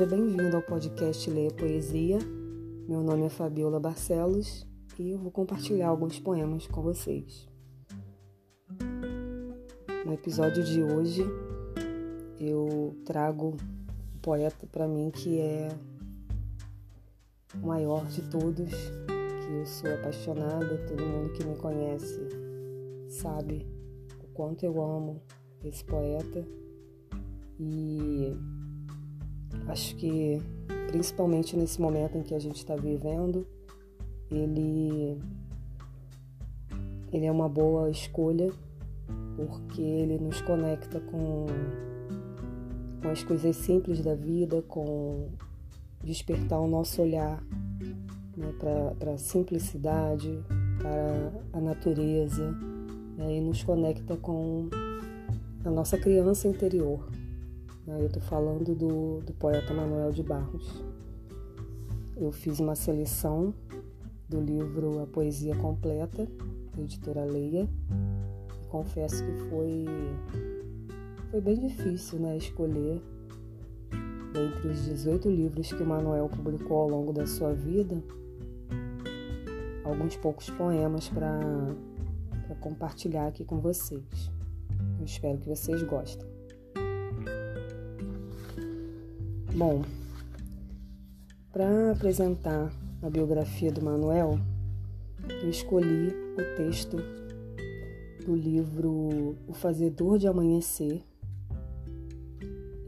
seja bem-vindo ao podcast Leia Poesia. Meu nome é Fabiola Barcelos e eu vou compartilhar alguns poemas com vocês. No episódio de hoje, eu trago um poeta para mim que é o maior de todos, que eu sou apaixonada, todo mundo que me conhece sabe o quanto eu amo esse poeta e acho que principalmente nesse momento em que a gente está vivendo, ele ele é uma boa escolha porque ele nos conecta com, com as coisas simples da vida, com despertar o nosso olhar né, para a simplicidade, para a natureza, né, e nos conecta com a nossa criança interior. Né? Eu estou falando do, do poeta Manuel de Barros. Eu fiz uma seleção do livro A Poesia Completa, da editora Leia. Confesso que foi, foi bem difícil né, escolher dentre os 18 livros que o Manuel publicou ao longo da sua vida, alguns poucos poemas para compartilhar aqui com vocês. Eu espero que vocês gostem. Bom, para apresentar a biografia do Manuel, eu escolhi o texto do livro O Fazedor de Amanhecer,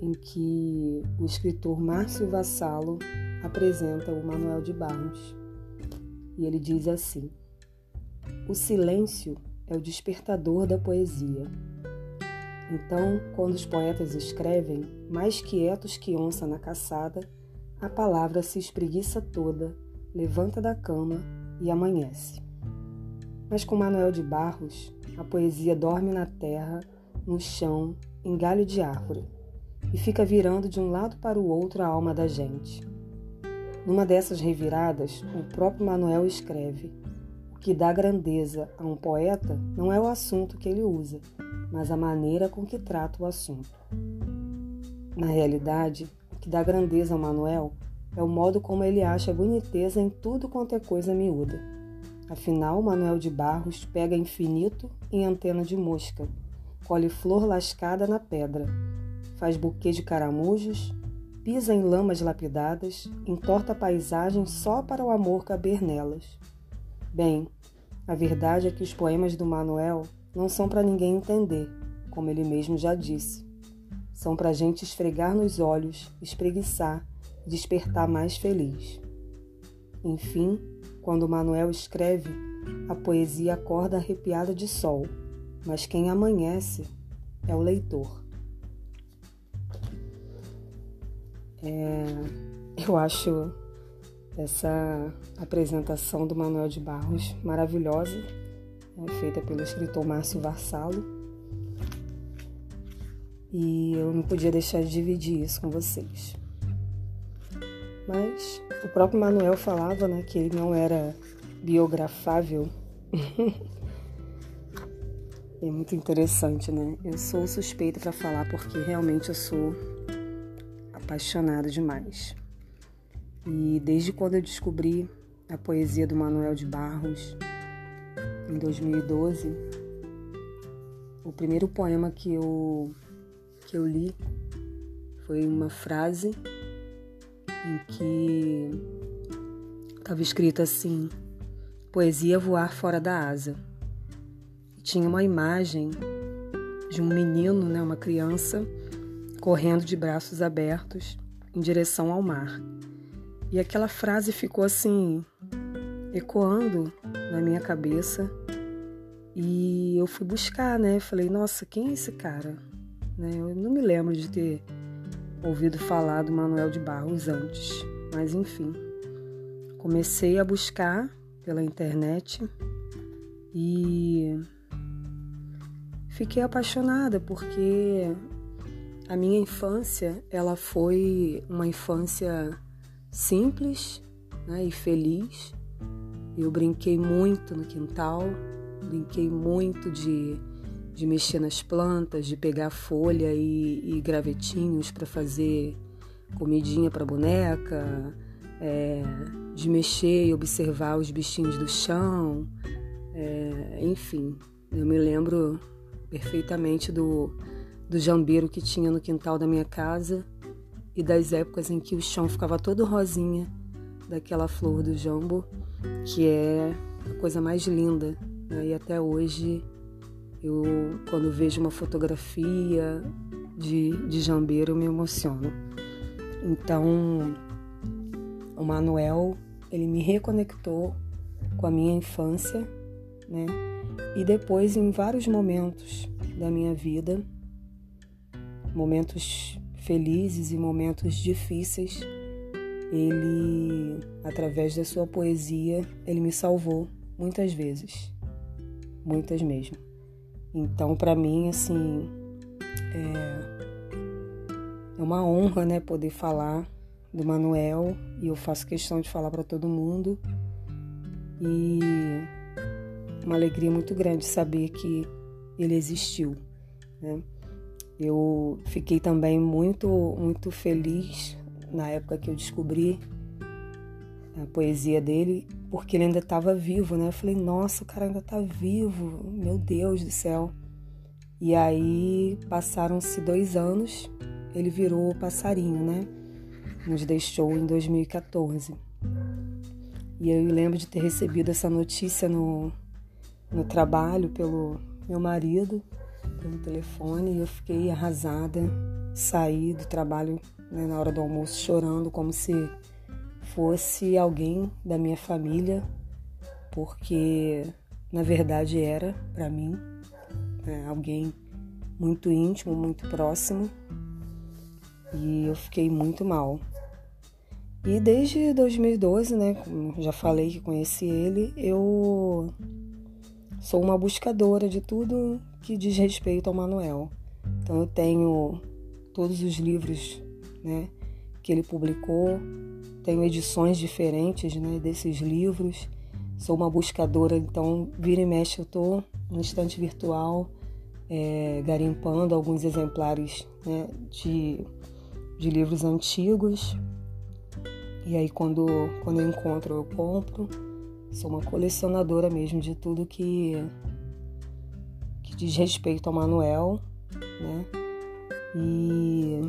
em que o escritor Márcio Vassalo apresenta o Manuel de Barros. E ele diz assim: O silêncio é o despertador da poesia. Então, quando os poetas escrevem, mais quietos que onça na caçada, a palavra se espreguiça toda, levanta da cama e amanhece. Mas com Manuel de Barros, a poesia dorme na terra, no chão, em galho de árvore, e fica virando de um lado para o outro a alma da gente. Numa dessas reviradas, o próprio Manuel escreve: O que dá grandeza a um poeta não é o assunto que ele usa, mas a maneira com que trata o assunto. Na realidade, o que dá grandeza ao Manuel é o modo como ele acha boniteza em tudo quanto é coisa miúda. Afinal, Manuel de Barros pega infinito em antena de mosca, colhe flor lascada na pedra, faz buquê de caramujos, pisa em lamas lapidadas, entorta a paisagem só para o amor caber nelas. Bem, a verdade é que os poemas do Manuel não são para ninguém entender, como ele mesmo já disse. São para gente esfregar nos olhos, espreguiçar, despertar mais feliz. Enfim, quando Manuel escreve, a poesia acorda arrepiada de sol, mas quem amanhece é o leitor. É, eu acho essa apresentação do Manuel de Barros maravilhosa né, feita pelo escritor Márcio Varsalo. E eu não podia deixar de dividir isso com vocês. Mas o próprio Manuel falava né, que ele não era biografável. é muito interessante, né? Eu sou suspeita para falar porque realmente eu sou apaixonada demais. E desde quando eu descobri a poesia do Manuel de Barros, em 2012, o primeiro poema que eu, que eu li foi uma frase em que estava escrito assim: Poesia voar fora da asa. Tinha uma imagem de um menino, né, uma criança, correndo de braços abertos em direção ao mar. E aquela frase ficou assim, ecoando na minha cabeça e eu fui buscar, né? Falei, nossa, quem é esse cara? Né? Eu não me lembro de ter ouvido falar do Manuel de Barros antes, mas enfim. Comecei a buscar pela internet e fiquei apaixonada porque a minha infância ela foi uma infância simples né, e feliz. Eu brinquei muito no quintal, Brinquei muito de, de mexer nas plantas, de pegar folha e, e gravetinhos para fazer comidinha para boneca, é, de mexer e observar os bichinhos do chão, é, enfim, eu me lembro perfeitamente do, do jambeiro que tinha no quintal da minha casa e das épocas em que o chão ficava todo rosinha daquela flor do jambo, que é a coisa mais linda. Né? E até hoje, eu, quando vejo uma fotografia de, de jambeiro, eu me emociono. Então, o Manuel, ele me reconectou com a minha infância, né? E depois, em vários momentos da minha vida, momentos felizes e momentos difíceis, ele, através da sua poesia, ele me salvou muitas vezes, muitas mesmo. Então, para mim, assim, é, é uma honra, né, poder falar do Manuel e eu faço questão de falar para todo mundo e uma alegria muito grande saber que ele existiu. Né? Eu fiquei também muito, muito feliz na época que eu descobri a poesia dele, porque ele ainda estava vivo, né? Eu falei, nossa, o cara ainda está vivo, meu Deus do céu. E aí passaram-se dois anos, ele virou passarinho, né? Nos deixou em 2014. E eu lembro de ter recebido essa notícia no, no trabalho pelo meu marido, pelo telefone, e eu fiquei arrasada. Saí do trabalho né, na hora do almoço chorando, como se fosse alguém da minha família, porque na verdade era para mim né, alguém muito íntimo, muito próximo, e eu fiquei muito mal. E desde 2012, né, como já falei que conheci ele, eu sou uma buscadora de tudo que diz respeito ao Manuel. Então eu tenho todos os livros né, que ele publicou, tenho edições diferentes né, desses livros. Sou uma buscadora, então vira e mexe eu estou no estante virtual é, garimpando alguns exemplares né, de, de livros antigos. E aí quando, quando eu encontro eu compro. Sou uma colecionadora mesmo de tudo que, que diz respeito ao Manuel, né? E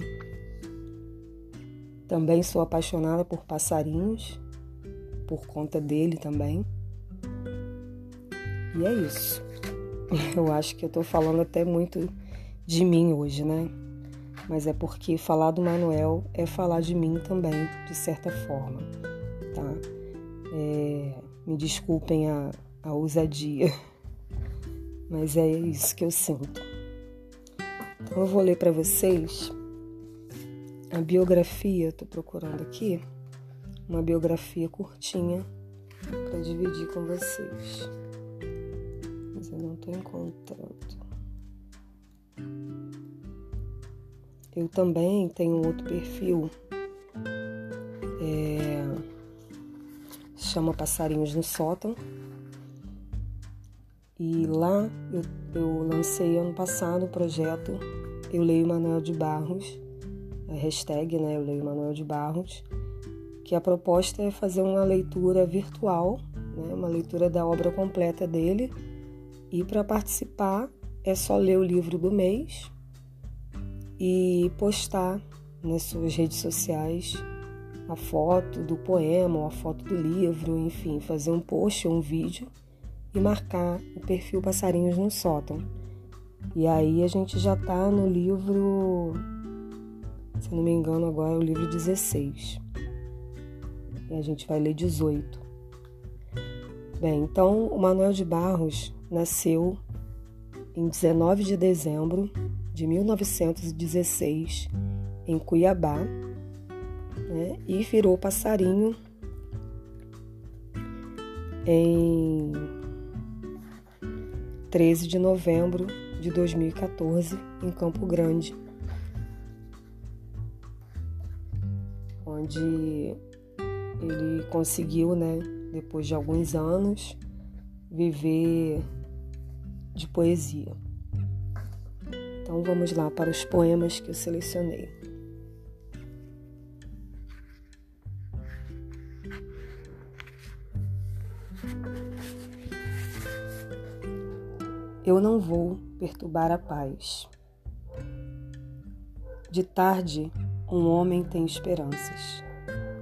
também sou apaixonada por passarinhos, por conta dele também. E é isso. Eu acho que eu tô falando até muito de mim hoje, né? Mas é porque falar do Manuel é falar de mim também, de certa forma, tá? É, me desculpem a, a ousadia, mas é isso que eu sinto. Então eu vou ler para vocês a biografia, estou procurando aqui, uma biografia curtinha para dividir com vocês. Mas eu não estou encontrando. Eu também tenho outro perfil. É, chama Passarinhos no Sótão. E lá eu, eu lancei ano passado o projeto Eu Leio Manuel de Barros, hashtag né, Eu Leio Manuel de Barros, que a proposta é fazer uma leitura virtual, né, uma leitura da obra completa dele. E para participar é só ler o livro do mês e postar nas suas redes sociais a foto do poema ou a foto do livro, enfim, fazer um post ou um vídeo e marcar o perfil Passarinhos no Sótão. E aí a gente já tá no livro, se não me engano, agora é o livro 16. E a gente vai ler 18. Bem, então o Manuel de Barros nasceu em 19 de dezembro de 1916 em Cuiabá, né? e virou passarinho em 13 de novembro de 2014 em Campo Grande, onde ele conseguiu, né, depois de alguns anos, viver de poesia. Então vamos lá para os poemas que eu selecionei. Eu não vou perturbar a paz. De tarde um homem tem esperanças.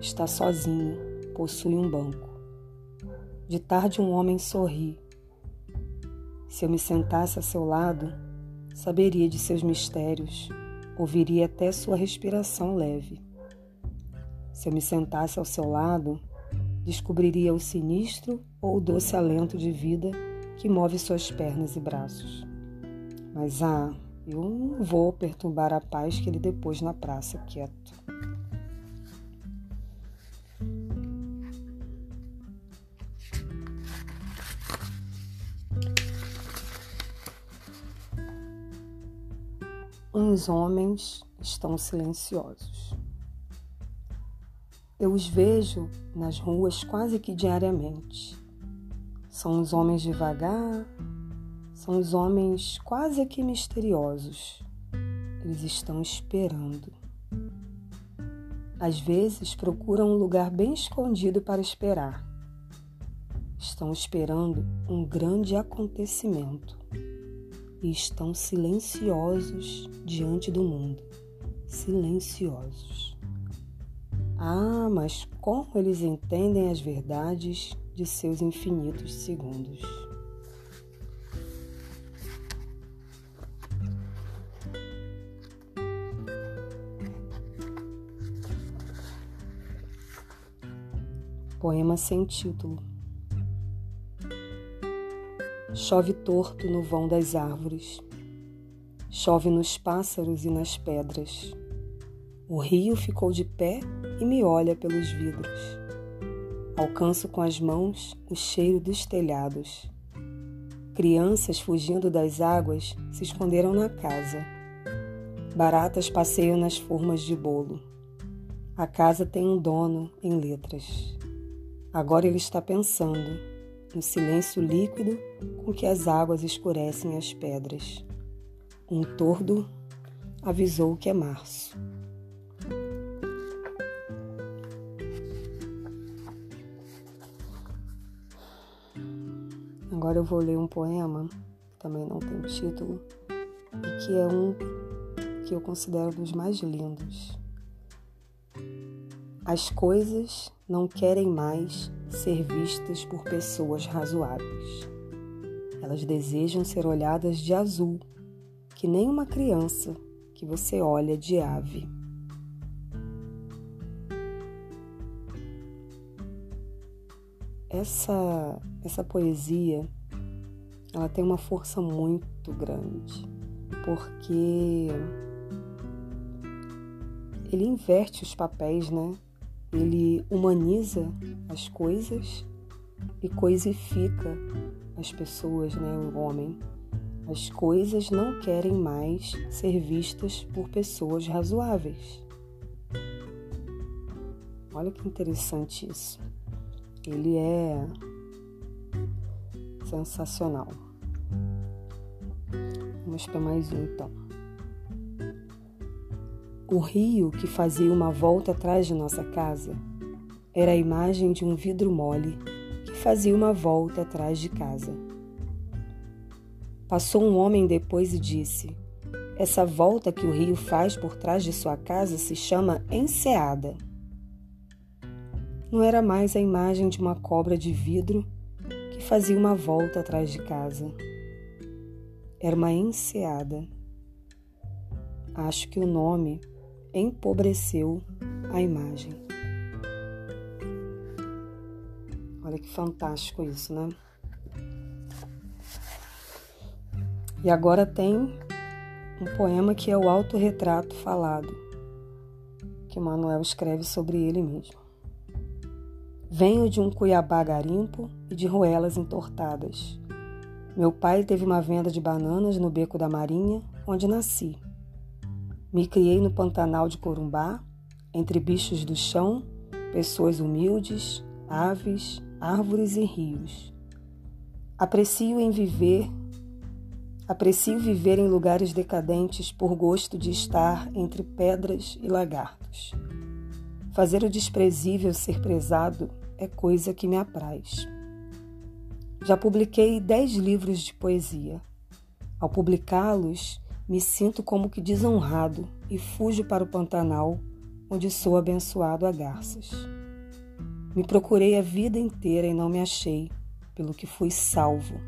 Está sozinho, possui um banco. De tarde, um homem sorri. Se eu me sentasse a seu lado, saberia de seus mistérios, ouviria até sua respiração leve. Se eu me sentasse ao seu lado, descobriria o sinistro ou o doce alento de vida que move suas pernas e braços. Mas ah, eu não vou perturbar a paz que ele depois na praça quieto. Uns homens estão silenciosos. Eu os vejo nas ruas quase que diariamente. São os homens devagar, são os homens quase que misteriosos. Eles estão esperando. Às vezes procuram um lugar bem escondido para esperar. Estão esperando um grande acontecimento e estão silenciosos diante do mundo. Silenciosos. Ah, mas como eles entendem as verdades de seus infinitos segundos? Poema sem título. Chove torto no vão das árvores, chove nos pássaros e nas pedras. O rio ficou de pé e me olha pelos vidros. Alcanço com as mãos o cheiro dos telhados. Crianças fugindo das águas se esconderam na casa. Baratas passeiam nas formas de bolo. A casa tem um dono em letras. Agora ele está pensando no silêncio líquido com que as águas escurecem as pedras. Um tordo avisou que é março. Agora eu vou ler um poema, que também não tem título, e que é um que eu considero dos mais lindos. As coisas não querem mais ser vistas por pessoas razoáveis. Elas desejam ser olhadas de azul, que nem uma criança que você olha de ave. Essa, essa poesia ela tem uma força muito grande, porque ele inverte os papéis, né? Ele humaniza as coisas e coisifica as pessoas, né, o homem. As coisas não querem mais ser vistas por pessoas razoáveis. Olha que interessante isso. Ele é sensacional. Vamos para mais um então. O rio que fazia uma volta atrás de nossa casa era a imagem de um vidro mole que fazia uma volta atrás de casa. Passou um homem depois e disse: Essa volta que o rio faz por trás de sua casa se chama enseada. Não era mais a imagem de uma cobra de vidro que fazia uma volta atrás de casa. Era uma enseada. Acho que o nome empobreceu a imagem. Olha que fantástico isso, né? E agora tem um poema que é o autorretrato falado, que Manuel escreve sobre ele mesmo. Venho de um Cuiabá garimpo e de roelas entortadas. Meu pai teve uma venda de bananas no beco da Marinha, onde nasci. Me criei no Pantanal de Corumbá, entre bichos do chão, pessoas humildes, aves, árvores e rios. Aprecio em viver, aprecio viver em lugares decadentes por gosto de estar entre pedras e lagartos. Fazer o desprezível ser prezado é coisa que me apraz. Já publiquei dez livros de poesia. Ao publicá-los, me sinto como que desonrado e fujo para o Pantanal, onde sou abençoado a garças. Me procurei a vida inteira e não me achei, pelo que fui salvo.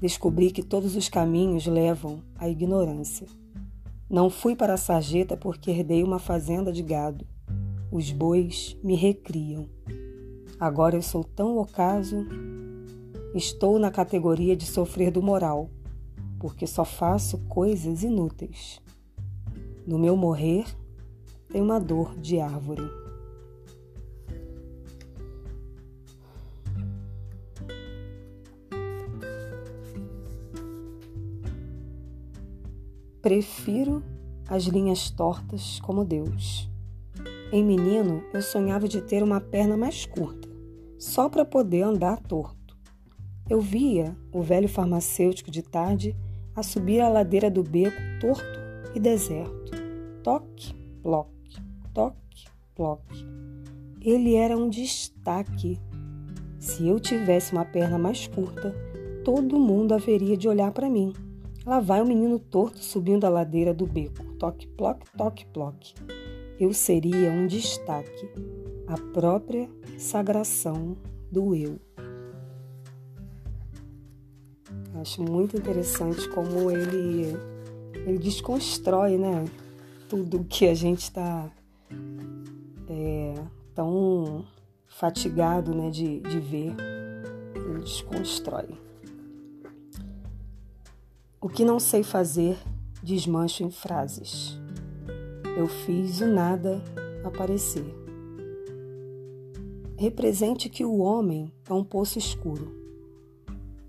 Descobri que todos os caminhos levam à ignorância. Não fui para a sarjeta porque herdei uma fazenda de gado. Os bois me recriam. Agora eu sou tão ocaso Estou na categoria de sofrer do moral, porque só faço coisas inúteis. No meu morrer, tem uma dor de árvore. Prefiro as linhas tortas como Deus. Em menino, eu sonhava de ter uma perna mais curta, só para poder andar torto. Eu via o velho farmacêutico de tarde a subir a ladeira do beco torto e deserto. Toque, ploque, toque, ploque. Ele era um destaque. Se eu tivesse uma perna mais curta, todo mundo haveria de olhar para mim. Lá vai o menino torto subindo a ladeira do beco. Toque, ploque, toque, ploque. Eu seria um destaque, a própria sagração do eu. Acho muito interessante como ele, ele desconstrói né, tudo que a gente está é, tão fatigado né, de, de ver. Ele desconstrói. O que não sei fazer, desmancho em frases. Eu fiz o nada aparecer. Represente que o homem é um poço escuro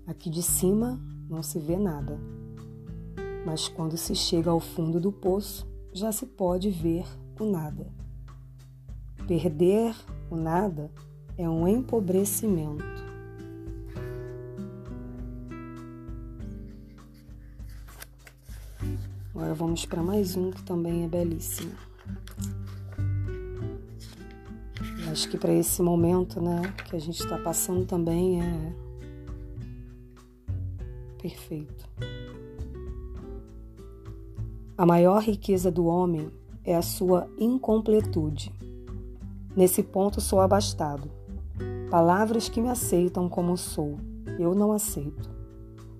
Aqui de cima não se vê nada, mas quando se chega ao fundo do poço, já se pode ver o nada. Perder o nada é um empobrecimento. Agora vamos para mais um que também é belíssimo. Acho que para esse momento, né, que a gente está passando também é perfeito. A maior riqueza do homem é a sua incompletude. Nesse ponto sou abastado. Palavras que me aceitam como sou, eu não aceito.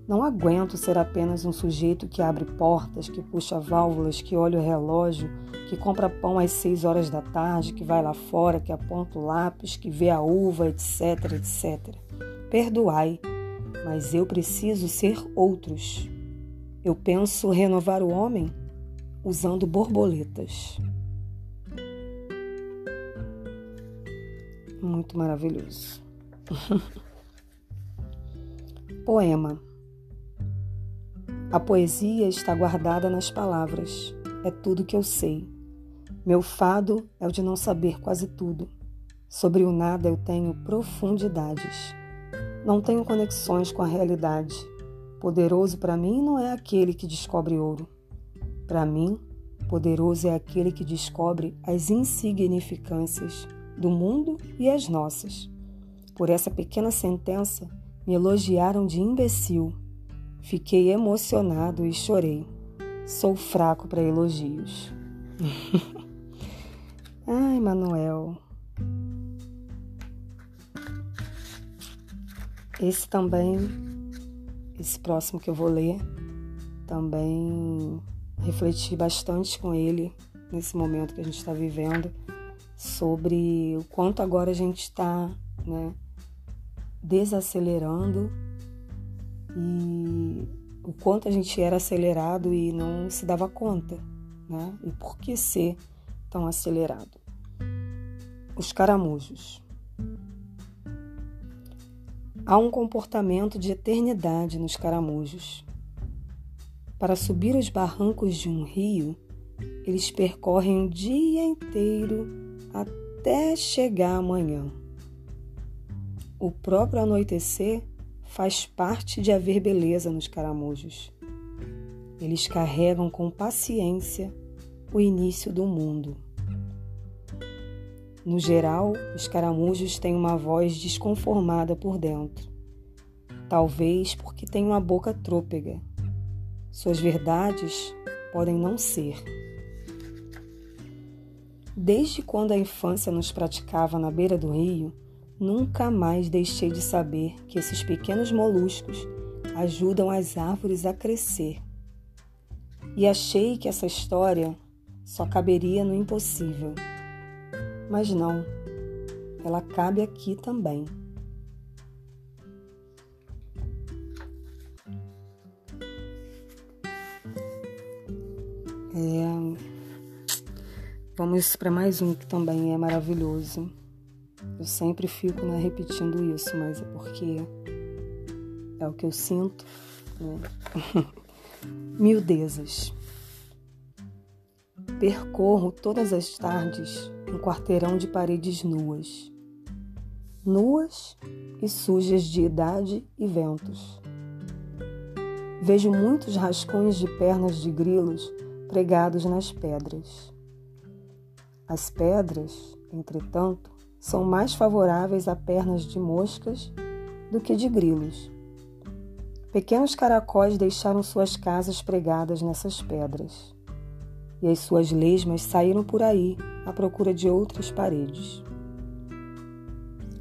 Não aguento ser apenas um sujeito que abre portas, que puxa válvulas, que olha o relógio, que compra pão às seis horas da tarde, que vai lá fora, que aponta o lápis, que vê a uva, etc, etc. Perdoai, mas eu preciso ser outros. Eu penso renovar o homem usando borboletas. Muito maravilhoso. Poema. A poesia está guardada nas palavras. É tudo que eu sei. Meu fado é o de não saber quase tudo. Sobre o nada eu tenho profundidades. Não tenho conexões com a realidade. Poderoso para mim não é aquele que descobre ouro. Para mim, poderoso é aquele que descobre as insignificâncias do mundo e as nossas. Por essa pequena sentença, me elogiaram de imbecil. Fiquei emocionado e chorei. Sou fraco para elogios. Ai, Manuel. Esse também, esse próximo que eu vou ler, também refleti bastante com ele nesse momento que a gente está vivendo sobre o quanto agora a gente está né, desacelerando e o quanto a gente era acelerado e não se dava conta, né? E por que ser tão acelerado? Os caramujos. Há um comportamento de eternidade nos caramujos. Para subir os barrancos de um rio, eles percorrem o dia inteiro até chegar amanhã. O próprio anoitecer faz parte de haver beleza nos caramujos. Eles carregam com paciência o início do mundo. No geral, os caramujos têm uma voz desconformada por dentro. Talvez porque têm uma boca trôpega Suas verdades podem não ser. Desde quando a infância nos praticava na beira do rio, nunca mais deixei de saber que esses pequenos moluscos ajudam as árvores a crescer. E achei que essa história só caberia no impossível. Mas não, ela cabe aqui também. É... Vamos para mais um que também é maravilhoso. Eu sempre fico né, repetindo isso, mas é porque é o que eu sinto. Né? Miudezas. Percorro todas as tardes um quarteirão de paredes nuas. Nuas e sujas de idade e ventos. Vejo muitos rascunhos de pernas de grilos pregados nas pedras. As pedras, entretanto, são mais favoráveis a pernas de moscas do que de grilos. Pequenos caracóis deixaram suas casas pregadas nessas pedras, e as suas lesmas saíram por aí à procura de outras paredes.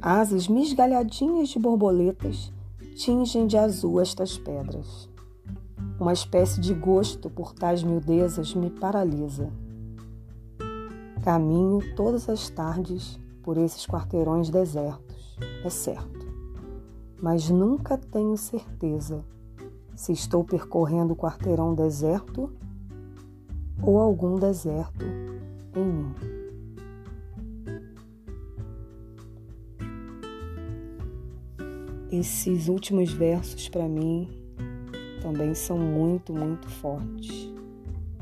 Asas misgalhadinhas de borboletas tingem de azul estas pedras. Uma espécie de gosto por tais miudezas me paralisa. Caminho todas as tardes por esses quarteirões desertos, é certo, mas nunca tenho certeza se estou percorrendo o quarteirão deserto ou algum deserto em mim. Esses últimos versos para mim também são muito, muito fortes.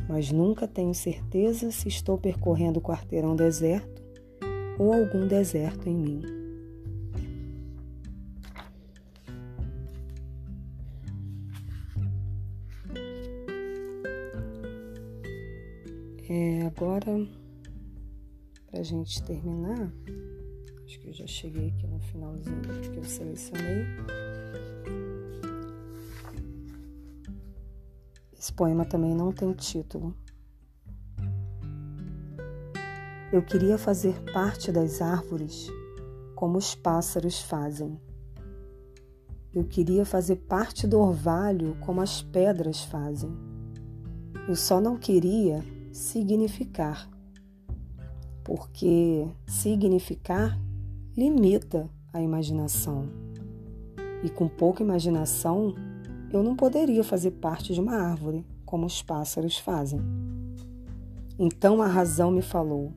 Mas nunca tenho certeza se estou percorrendo o quarteirão deserto ou algum deserto em mim. É, agora, para a gente terminar, acho que eu já cheguei aqui no finalzinho que eu selecionei. Esse poema também não tem título. Eu queria fazer parte das árvores como os pássaros fazem. Eu queria fazer parte do orvalho como as pedras fazem. Eu só não queria significar, porque significar limita a imaginação. E com pouca imaginação, eu não poderia fazer parte de uma árvore, como os pássaros fazem. Então a razão me falou: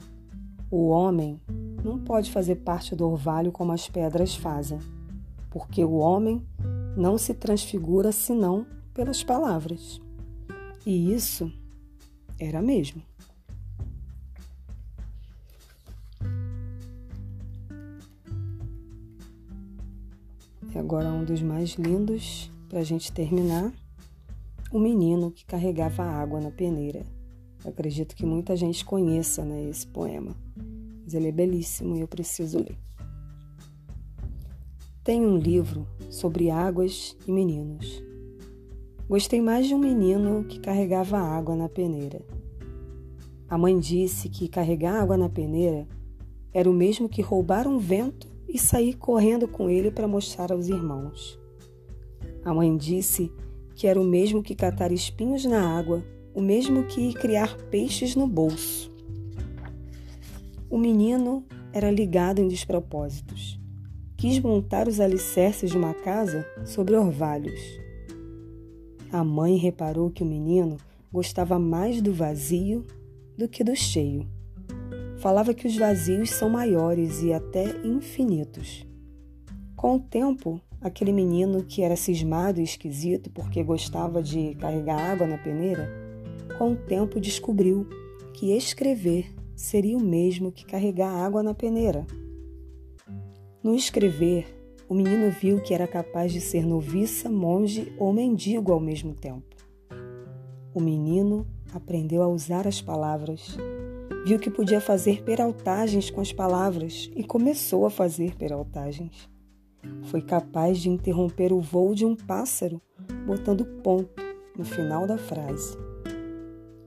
o homem não pode fazer parte do orvalho como as pedras fazem, porque o homem não se transfigura senão pelas palavras. E isso era mesmo. E agora um dos mais lindos para a gente terminar, o menino que carregava água na peneira. Eu acredito que muita gente conheça né, esse poema, mas ele é belíssimo e eu preciso ler. Tem um livro sobre águas e meninos. Gostei mais de um menino que carregava água na peneira. A mãe disse que carregar água na peneira era o mesmo que roubar um vento e sair correndo com ele para mostrar aos irmãos. A mãe disse que era o mesmo que catar espinhos na água, o mesmo que criar peixes no bolso. O menino era ligado em despropósitos. Quis montar os alicerces de uma casa sobre orvalhos. A mãe reparou que o menino gostava mais do vazio do que do cheio. Falava que os vazios são maiores e até infinitos. Com o tempo, aquele menino que era cismado e esquisito porque gostava de carregar água na peneira, com o tempo descobriu que escrever seria o mesmo que carregar água na peneira. No escrever, o menino viu que era capaz de ser noviça, monge ou mendigo ao mesmo tempo. O menino aprendeu a usar as palavras, viu que podia fazer peraltagens com as palavras e começou a fazer peraltagens. Foi capaz de interromper o voo de um pássaro, botando ponto no final da frase.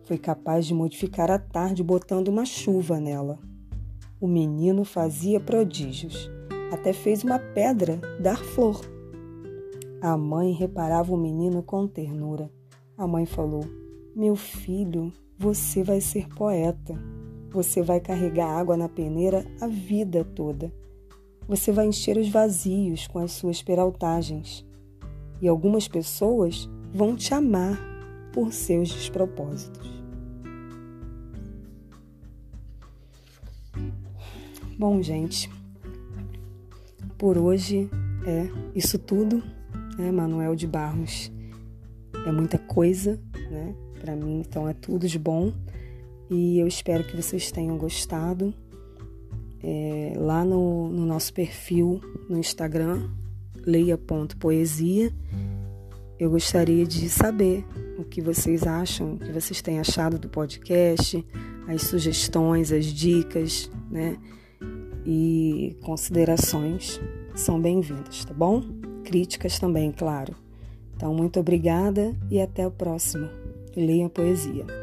Foi capaz de modificar a tarde botando uma chuva nela. O menino fazia prodígios, até fez uma pedra dar flor. A mãe reparava o menino com ternura. A mãe falou: Meu filho, você vai ser poeta. Você vai carregar água na peneira a vida toda. Você vai encher os vazios com as suas peraltagens. E algumas pessoas vão te amar por seus despropósitos. Bom, gente, por hoje é isso tudo né, Manuel de Barros. É muita coisa, né, para mim, então é tudo de bom. E eu espero que vocês tenham gostado. É, lá no, no nosso perfil no Instagram, leia.poesia, eu gostaria de saber o que vocês acham, o que vocês têm achado do podcast, as sugestões, as dicas, né? E considerações são bem-vindas, tá bom? críticas também, claro. Então, muito obrigada e até o próximo. Leiam poesia.